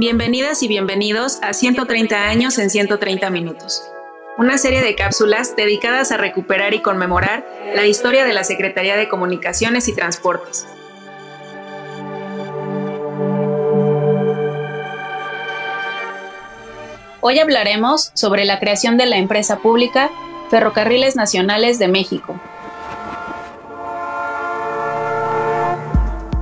Bienvenidas y bienvenidos a 130 años en 130 minutos, una serie de cápsulas dedicadas a recuperar y conmemorar la historia de la Secretaría de Comunicaciones y Transportes. Hoy hablaremos sobre la creación de la empresa pública Ferrocarriles Nacionales de México,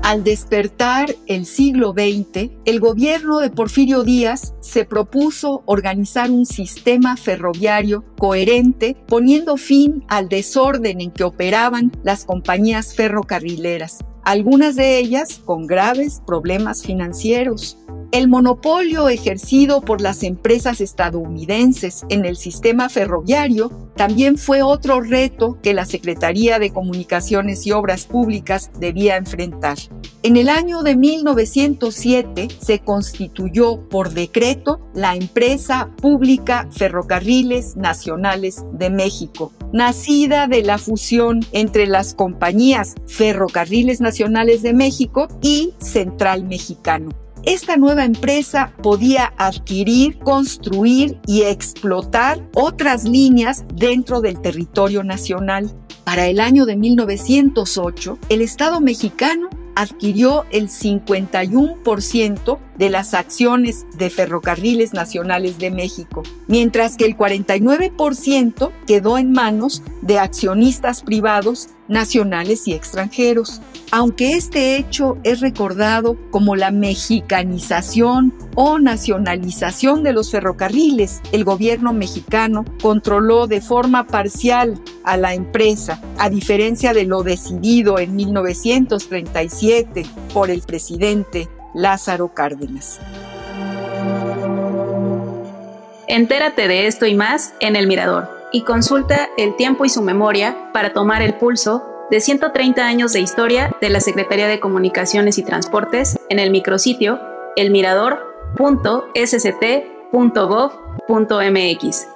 Al despertar el siglo XX, el gobierno de Porfirio Díaz se propuso organizar un sistema ferroviario coherente, poniendo fin al desorden en que operaban las compañías ferrocarrileras, algunas de ellas con graves problemas financieros. El monopolio ejercido por las empresas estadounidenses en el sistema ferroviario también fue otro reto que la Secretaría de Comunicaciones y Obras Públicas debía enfrentar. En el año de 1907 se constituyó por decreto la empresa pública Ferrocarriles Nacionales de México, nacida de la fusión entre las compañías Ferrocarriles Nacionales de México y Central Mexicano esta nueva empresa podía adquirir, construir y explotar otras líneas dentro del territorio nacional. Para el año de 1908, el Estado mexicano adquirió el 51% de las acciones de Ferrocarriles Nacionales de México, mientras que el 49% quedó en manos de accionistas privados nacionales y extranjeros. Aunque este hecho es recordado como la mexicanización o nacionalización de los ferrocarriles, el gobierno mexicano controló de forma parcial a la empresa, a diferencia de lo decidido en 1937 por el presidente Lázaro Cárdenas. Entérate de esto y más en El Mirador y consulta el tiempo y su memoria para tomar el pulso de 130 años de historia de la Secretaría de Comunicaciones y Transportes en el micrositio elmirador.sct.gov.mx.